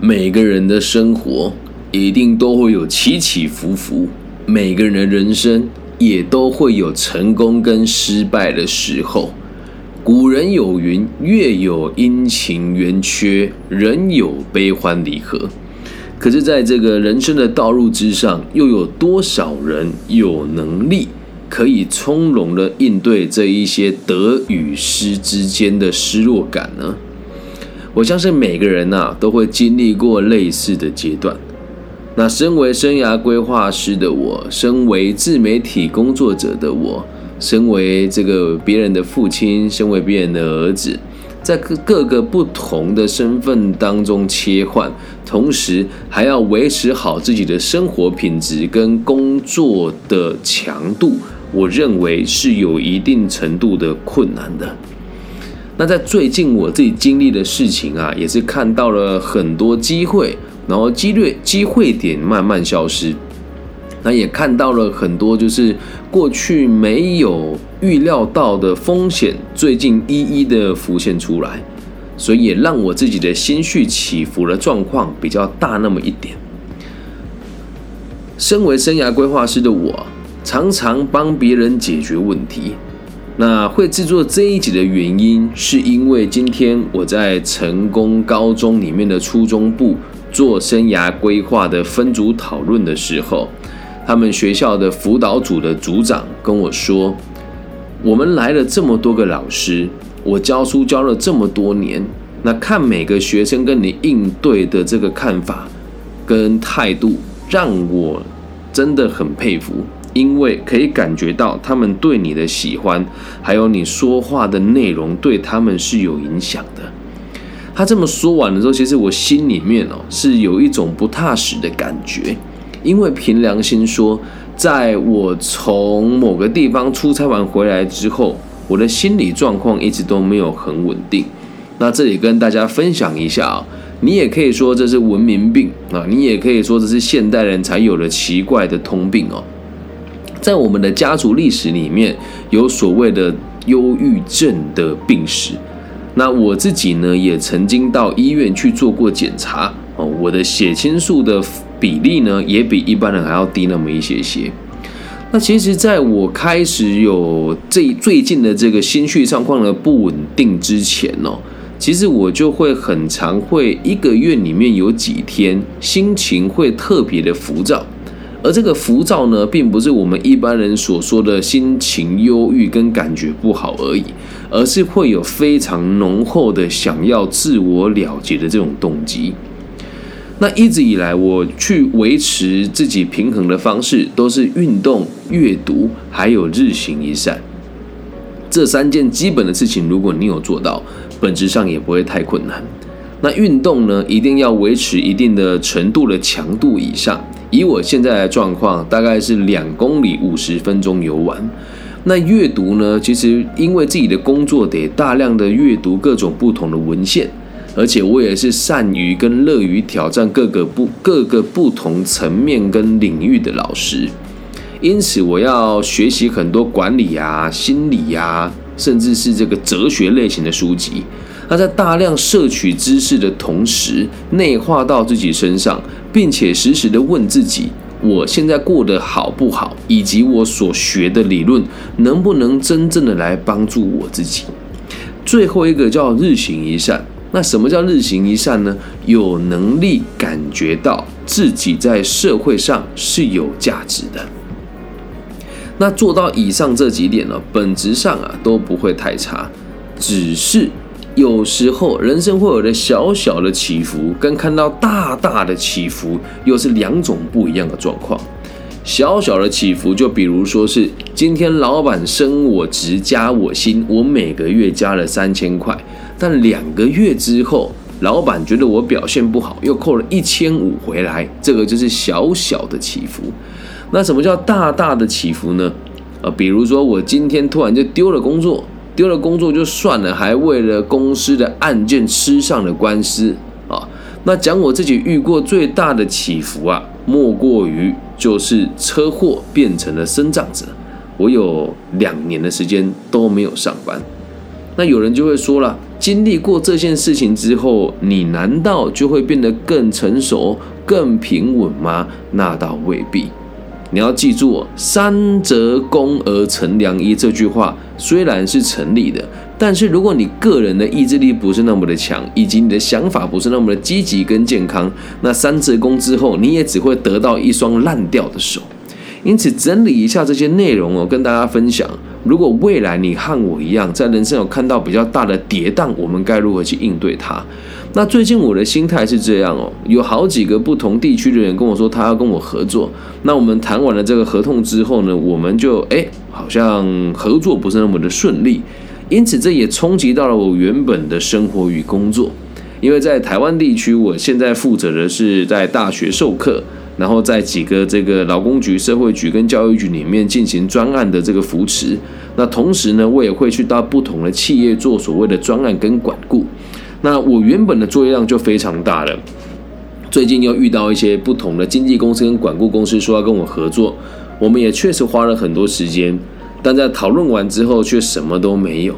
每个人的生活一定都会有起起伏伏，每个人的人生也都会有成功跟失败的时候。古人有云：“月有阴晴圆缺，人有悲欢离合。”可是，在这个人生的道路之上，又有多少人有能力可以从容的应对这一些得与失之间的失落感呢？我相信每个人呐都会经历过类似的阶段。那身为生涯规划师的我，身为自媒体工作者的我，身为这个别人的父亲，身为别人的儿子，在各各个不同的身份当中切换，同时还要维持好自己的生活品质跟工作的强度，我认为是有一定程度的困难的。那在最近我自己经历的事情啊，也是看到了很多机会，然后机率机会点慢慢消失，那也看到了很多就是过去没有预料到的风险，最近一一的浮现出来，所以也让我自己的心绪起伏的状况比较大那么一点。身为生涯规划师的我，常常帮别人解决问题。那会制作这一集的原因，是因为今天我在成功高中里面的初中部做生涯规划的分组讨论的时候，他们学校的辅导组的组长跟我说：“我们来了这么多个老师，我教书教了这么多年，那看每个学生跟你应对的这个看法跟态度，让我真的很佩服。”因为可以感觉到他们对你的喜欢，还有你说话的内容对他们是有影响的。他这么说完的时候，其实我心里面哦是有一种不踏实的感觉。因为凭良心说，在我从某个地方出差完回来之后，我的心理状况一直都没有很稳定。那这里跟大家分享一下啊，你也可以说这是文明病啊，你也可以说这是现代人才有的奇怪的通病哦。在我们的家族历史里面有所谓的忧郁症的病史，那我自己呢也曾经到医院去做过检查哦，我的血清素的比例呢也比一般人还要低那么一些些。那其实，在我开始有这最近的这个心绪状况的不稳定之前哦，其实我就会很常会一个月里面有几天心情会特别的浮躁。而这个浮躁呢，并不是我们一般人所说的心情忧郁跟感觉不好而已，而是会有非常浓厚的想要自我了结的这种动机。那一直以来，我去维持自己平衡的方式，都是运动、阅读，还有日行一善这三件基本的事情。如果你有做到，本质上也不会太困难。那运动呢，一定要维持一定的程度的强度以上。以我现在的状况，大概是两公里五十分钟游完。那阅读呢？其实因为自己的工作得大量的阅读各种不同的文献，而且我也是善于跟乐于挑战各个不各个不同层面跟领域的老师，因此我要学习很多管理啊、心理呀，甚至是这个哲学类型的书籍。那在大量摄取知识的同时，内化到自己身上，并且时时的问自己：我现在过得好不好？以及我所学的理论能不能真正的来帮助我自己？最后一个叫日行一善。那什么叫日行一善呢？有能力感觉到自己在社会上是有价值的。那做到以上这几点呢，本质上啊都不会太差，只是。有时候人生会有的小小的起伏，跟看到大大的起伏又是两种不一样的状况。小小的起伏，就比如说是今天老板升我职加我薪，我每个月加了三千块，但两个月之后，老板觉得我表现不好，又扣了一千五回来，这个就是小小的起伏。那什么叫大大的起伏呢？呃，比如说我今天突然就丢了工作。丢了工作就算了，还为了公司的案件吃上了官司啊！那讲我自己遇过最大的起伏啊，莫过于就是车祸变成了生长者，我有两年的时间都没有上班。那有人就会说了，经历过这件事情之后，你难道就会变得更成熟、更平稳吗？那倒未必。你要记住“三折肱而成良医”这句话，虽然是成立的，但是如果你个人的意志力不是那么的强，以及你的想法不是那么的积极跟健康，那三折肱之后，你也只会得到一双烂掉的手。因此，整理一下这些内容哦，跟大家分享。如果未来你和我一样，在人生有看到比较大的跌宕，我们该如何去应对它？那最近我的心态是这样哦，有好几个不同地区的人跟我说他要跟我合作。那我们谈完了这个合同之后呢，我们就哎，好像合作不是那么的顺利。因此，这也冲击到了我原本的生活与工作。因为在台湾地区，我现在负责的是在大学授课。然后在几个这个劳工局、社会局跟教育局里面进行专案的这个扶持，那同时呢，我也会去到不同的企业做所谓的专案跟管顾。那我原本的作业量就非常大了，最近又遇到一些不同的经纪公司跟管顾公司说要跟我合作，我们也确实花了很多时间，但在讨论完之后却什么都没有。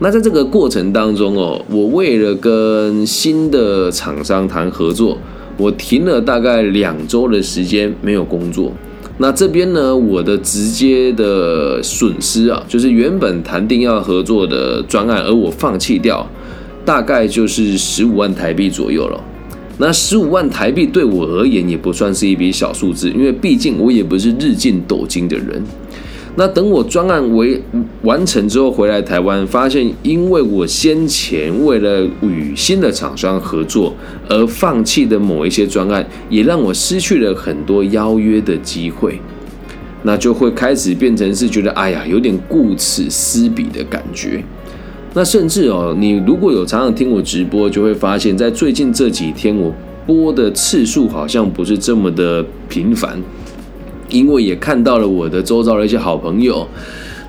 那在这个过程当中哦，我为了跟新的厂商谈合作。我停了大概两周的时间没有工作，那这边呢，我的直接的损失啊，就是原本谈定要合作的专案，而我放弃掉，大概就是十五万台币左右了。那十五万台币对我而言也不算是一笔小数字，因为毕竟我也不是日进斗金的人。那等我专案为完成之后回来台湾，发现因为我先前为了与新的厂商合作而放弃的某一些专案，也让我失去了很多邀约的机会，那就会开始变成是觉得哎呀，有点顾此失彼的感觉。那甚至哦，你如果有常常听我直播，就会发现，在最近这几天我播的次数好像不是这么的频繁。因为也看到了我的周遭的一些好朋友，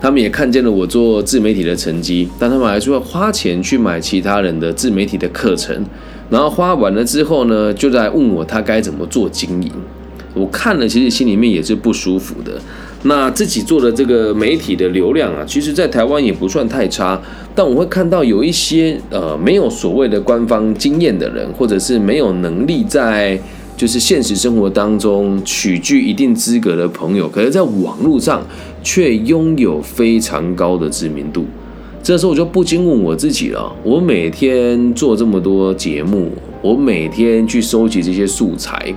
他们也看见了我做自媒体的成绩，但他们还是要花钱去买其他人的自媒体的课程，然后花完了之后呢，就在问我他该怎么做经营。我看了，其实心里面也是不舒服的。那自己做的这个媒体的流量啊，其实在台湾也不算太差，但我会看到有一些呃没有所谓的官方经验的人，或者是没有能力在。就是现实生活当中取具一定资格的朋友，可是在网络上却拥有非常高的知名度。这时候我就不禁问我自己了：我每天做这么多节目，我每天去收集这些素材，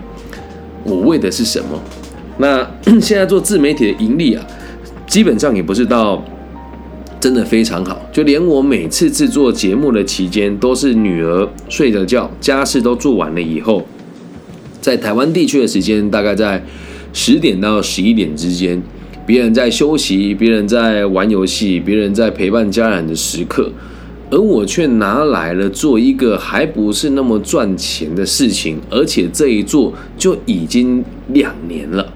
我为的是什么？那 现在做自媒体的盈利啊，基本上也不是到真的非常好。就连我每次制作节目的期间，都是女儿睡着觉，家事都做完了以后。在台湾地区的时间大概在十点到十一点之间，别人在休息，别人在玩游戏，别人在陪伴家人的时刻，而我却拿来了做一个还不是那么赚钱的事情，而且这一做就已经两年了。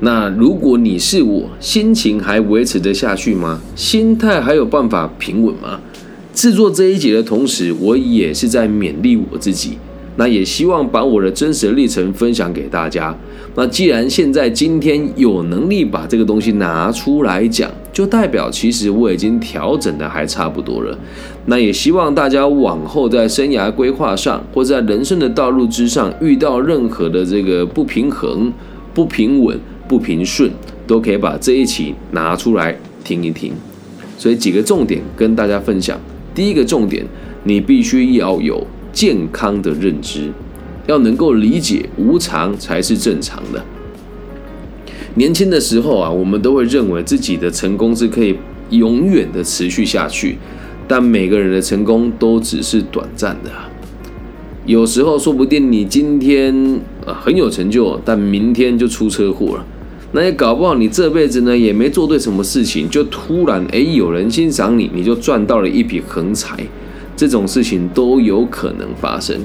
那如果你是我，心情还维持得下去吗？心态还有办法平稳吗？制作这一节的同时，我也是在勉励我自己。那也希望把我的真实历程分享给大家。那既然现在今天有能力把这个东西拿出来讲，就代表其实我已经调整的还差不多了。那也希望大家往后在生涯规划上，或在人生的道路之上，遇到任何的这个不平衡、不平稳、不平顺，都可以把这一期拿出来听一听。所以几个重点跟大家分享。第一个重点，你必须要有。健康的认知，要能够理解无常才是正常的。年轻的时候啊，我们都会认为自己的成功是可以永远的持续下去，但每个人的成功都只是短暂的。有时候说不定你今天很有成就，但明天就出车祸了。那也搞不好你这辈子呢也没做对什么事情，就突然哎有人欣赏你，你就赚到了一笔横财。这种事情都有可能发生。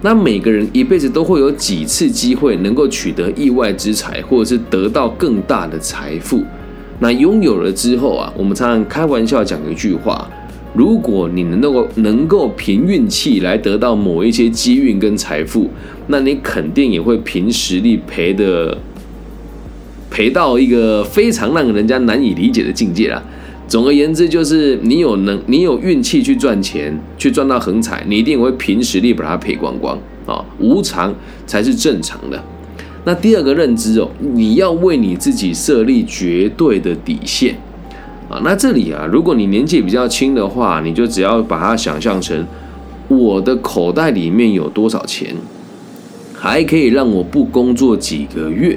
那每个人一辈子都会有几次机会能够取得意外之财，或者是得到更大的财富。那拥有了之后啊，我们常常开玩笑讲一句话：如果你能够能够凭运气来得到某一些机运跟财富，那你肯定也会凭实力赔的赔到一个非常让人家难以理解的境界啦。总而言之，就是你有能，你有运气去赚钱，去赚到横财，你一定会凭实力把它赔光光啊！无常才是正常的。那第二个认知哦，你要为你自己设立绝对的底线啊。那这里啊，如果你年纪比较轻的话，你就只要把它想象成我的口袋里面有多少钱，还可以让我不工作几个月，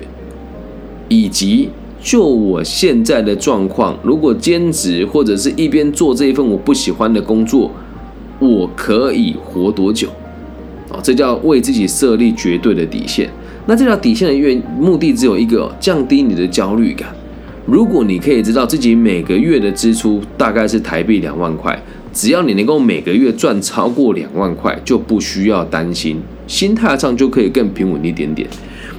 以及。就我现在的状况，如果兼职或者是一边做这一份我不喜欢的工作，我可以活多久？哦，这叫为自己设立绝对的底线。那这条底线的原目的只有一个，降低你的焦虑感。如果你可以知道自己每个月的支出大概是台币两万块，只要你能够每个月赚超过两万块，就不需要担心，心态上就可以更平稳一点点。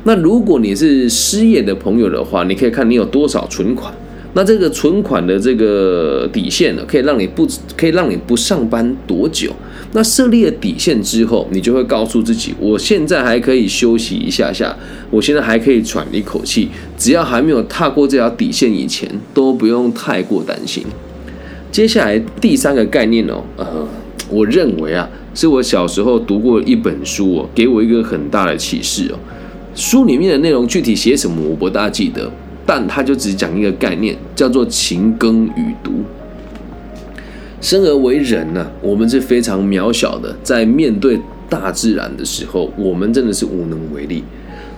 那如果你是失业的朋友的话，你可以看你有多少存款。那这个存款的这个底线呢，可以让你不可以让你不上班多久？那设立了底线之后，你就会告诉自己，我现在还可以休息一下下，我现在还可以喘一口气。只要还没有踏过这条底线以前，都不用太过担心。接下来第三个概念哦，呃，我认为啊，是我小时候读过一本书哦，给我一个很大的启示哦。书里面的内容具体写什么我不大记得，但他就只讲一个概念，叫做情耕与读。生而为人呢，我们是非常渺小的，在面对大自然的时候，我们真的是无能为力。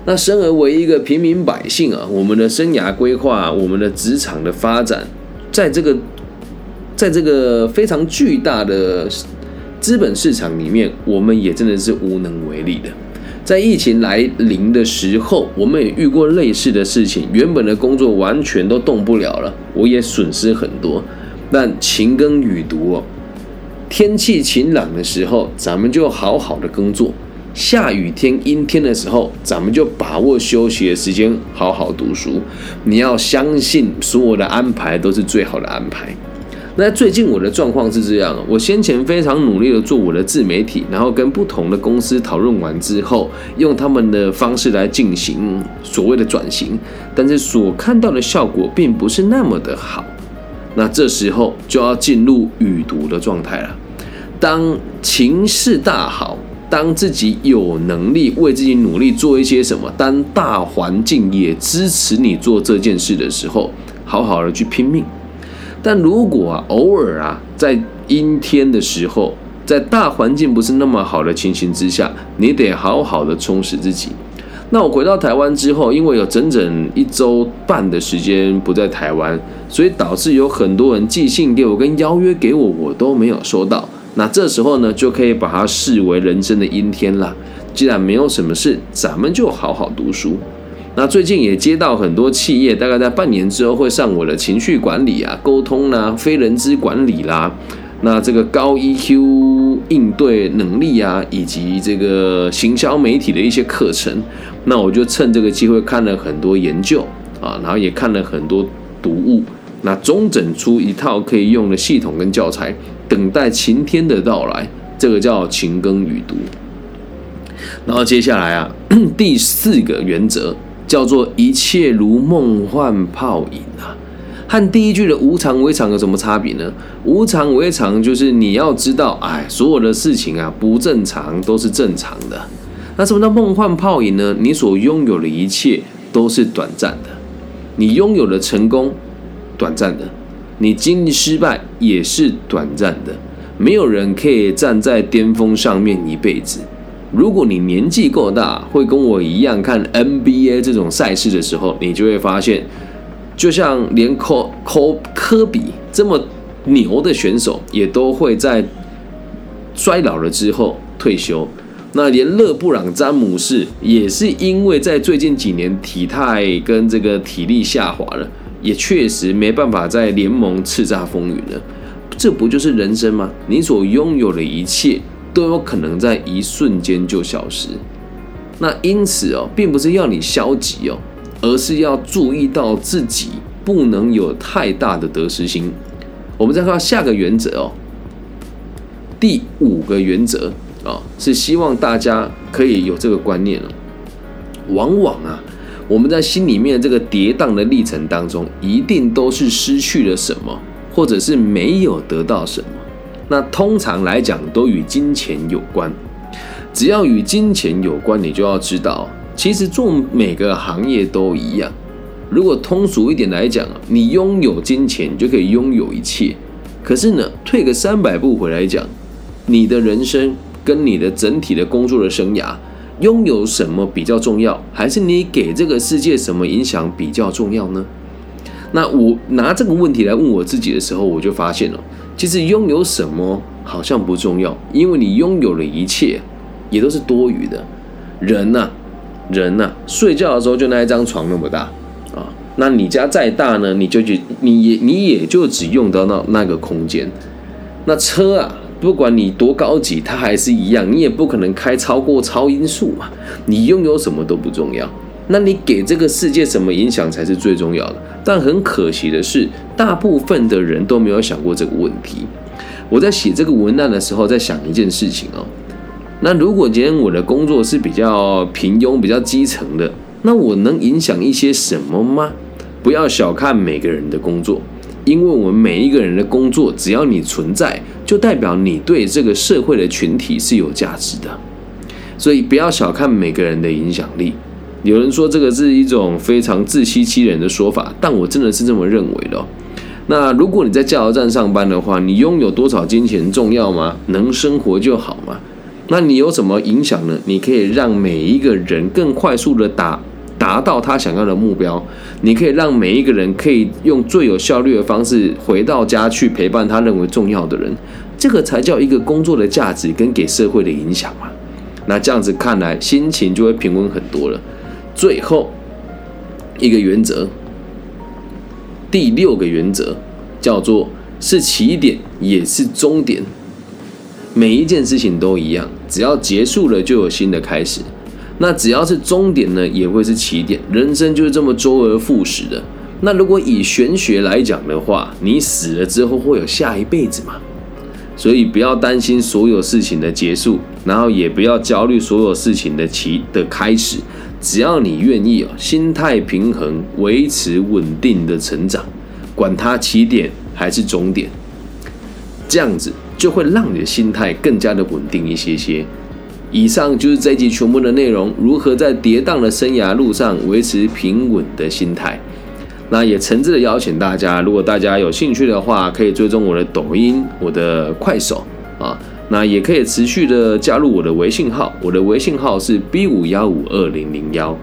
那生而为一个平民百姓啊，我们的生涯规划，我们的职场的发展，在这个在这个非常巨大的资本市场里面，我们也真的是无能为力的。在疫情来临的时候，我们也遇过类似的事情。原本的工作完全都动不了了，我也损失很多。但勤耕雨读哦，天气晴朗的时候，咱们就好好的工作；下雨天、阴天的时候，咱们就把握休息的时间，好好读书。你要相信，所有的安排都是最好的安排。那最近我的状况是这样，我先前非常努力的做我的自媒体，然后跟不同的公司讨论完之后，用他们的方式来进行所谓的转型，但是所看到的效果并不是那么的好。那这时候就要进入雨读的状态了。当情势大好，当自己有能力为自己努力做一些什么，当大环境也支持你做这件事的时候，好好的去拼命。但如果啊，偶尔啊，在阴天的时候，在大环境不是那么好的情形之下，你得好好的充实自己。那我回到台湾之后，因为有整整一周半的时间不在台湾，所以导致有很多人寄信给我跟邀约给我，我都没有收到。那这时候呢，就可以把它视为人生的阴天了。既然没有什么事，咱们就好好读书。那最近也接到很多企业，大概在半年之后会上我的情绪管理啊、沟通啦、非人资管理啦，那这个高 EQ 应对能力啊，以及这个行销媒体的一些课程。那我就趁这个机会看了很多研究啊，然后也看了很多读物，那中整出一套可以用的系统跟教材，等待晴天的到来。这个叫勤耕与读。然后接下来啊，第四个原则。叫做一切如梦幻泡影啊，和第一句的无常为常有什么差别呢？无常为常就是你要知道，哎，所有的事情啊不正常都是正常的。那什么叫梦幻泡影呢？你所拥有的一切都是短暂的，你拥有的成功短暂的，你经历失败也是短暂的。没有人可以站在巅峰上面一辈子。如果你年纪够大，会跟我一样看 NBA 这种赛事的时候，你就会发现，就像连科科科比这么牛的选手，也都会在衰老了之后退休。那连勒布朗詹姆斯也是因为在最近几年体态跟这个体力下滑了，也确实没办法在联盟叱咤风云了。这不就是人生吗？你所拥有的一切。都有可能在一瞬间就消失。那因此哦，并不是要你消极哦，而是要注意到自己不能有太大的得失心。我们再看下个原则哦，第五个原则啊，是希望大家可以有这个观念哦。往往啊，我们在心里面这个跌宕的历程当中，一定都是失去了什么，或者是没有得到什么，那通常来讲都与金钱有关。只要与金钱有关，你就要知道，其实做每个行业都一样。如果通俗一点来讲你拥有金钱你就可以拥有一切。可是呢，退个三百步回来讲，你的人生跟你的整体的工作的生涯，拥有什么比较重要，还是你给这个世界什么影响比较重要呢？那我拿这个问题来问我自己的时候，我就发现了，其实拥有什么好像不重要，因为你拥有了一切。也都是多余的，人呐，人呐，睡觉的时候就那一张床那么大啊，那你家再大呢，你就去，你也你也就只用得到那那个空间。那车啊，不管你多高级，它还是一样，你也不可能开超过超音速嘛。你拥有什么都不重要，那你给这个世界什么影响才是最重要的。但很可惜的是，大部分的人都没有想过这个问题。我在写这个文案的时候，在想一件事情哦。那如果今天我的工作是比较平庸、比较基层的，那我能影响一些什么吗？不要小看每个人的工作，因为我们每一个人的工作，只要你存在，就代表你对这个社会的群体是有价值的。所以不要小看每个人的影响力。有人说这个是一种非常自欺欺人的说法，但我真的是这么认为的。那如果你在加油站上班的话，你拥有多少金钱重要吗？能生活就好吗？那你有什么影响呢？你可以让每一个人更快速的达达到他想要的目标，你可以让每一个人可以用最有效率的方式回到家去陪伴他认为重要的人，这个才叫一个工作的价值跟给社会的影响嘛。那这样子看来，心情就会平稳很多了。最后一个原则，第六个原则叫做是起点也是终点。每一件事情都一样，只要结束了就有新的开始。那只要是终点呢，也会是起点。人生就是这么周而复始的。那如果以玄学来讲的话，你死了之后会有下一辈子吗？所以不要担心所有事情的结束，然后也不要焦虑所有事情的起的开始。只要你愿意哦，心态平衡，维持稳定的成长，管它起点还是终点，这样子。就会让你的心态更加的稳定一些些。以上就是这一集全部的内容，如何在跌宕的生涯路上维持平稳的心态。那也诚挚的邀请大家，如果大家有兴趣的话，可以追踪我的抖音、我的快手，那也可以持续的加入我的微信号，我的微信号是 B 五幺五二零零幺。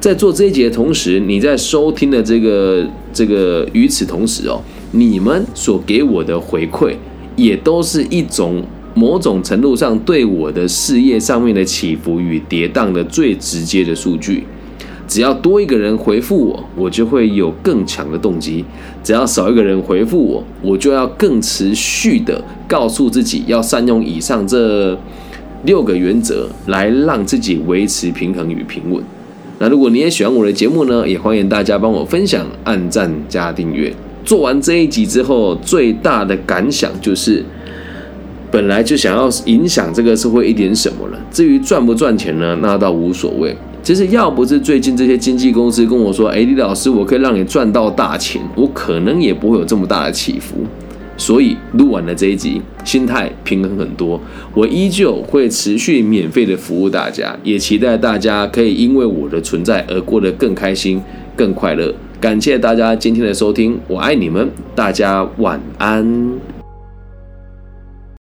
在做这一节的同时，你在收听的这个这个与此同时哦，你们所给我的回馈。也都是一种某种程度上对我的事业上面的起伏与跌宕的最直接的数据。只要多一个人回复我，我就会有更强的动机；只要少一个人回复我，我就要更持续的告诉自己要善用以上这六个原则，来让自己维持平衡与平稳。那如果你也喜欢我的节目呢，也欢迎大家帮我分享、按赞加订阅。做完这一集之后，最大的感想就是，本来就想要影响这个社会一点什么了。至于赚不赚钱呢，那倒无所谓。其实要不是最近这些经纪公司跟我说：“哎，李老师，我可以让你赚到大钱”，我可能也不会有这么大的起伏。所以录完了这一集，心态平衡很多。我依旧会持续免费的服务大家，也期待大家可以因为我的存在而过得更开心、更快乐。感谢大家今天的收听，我爱你们，大家晚安。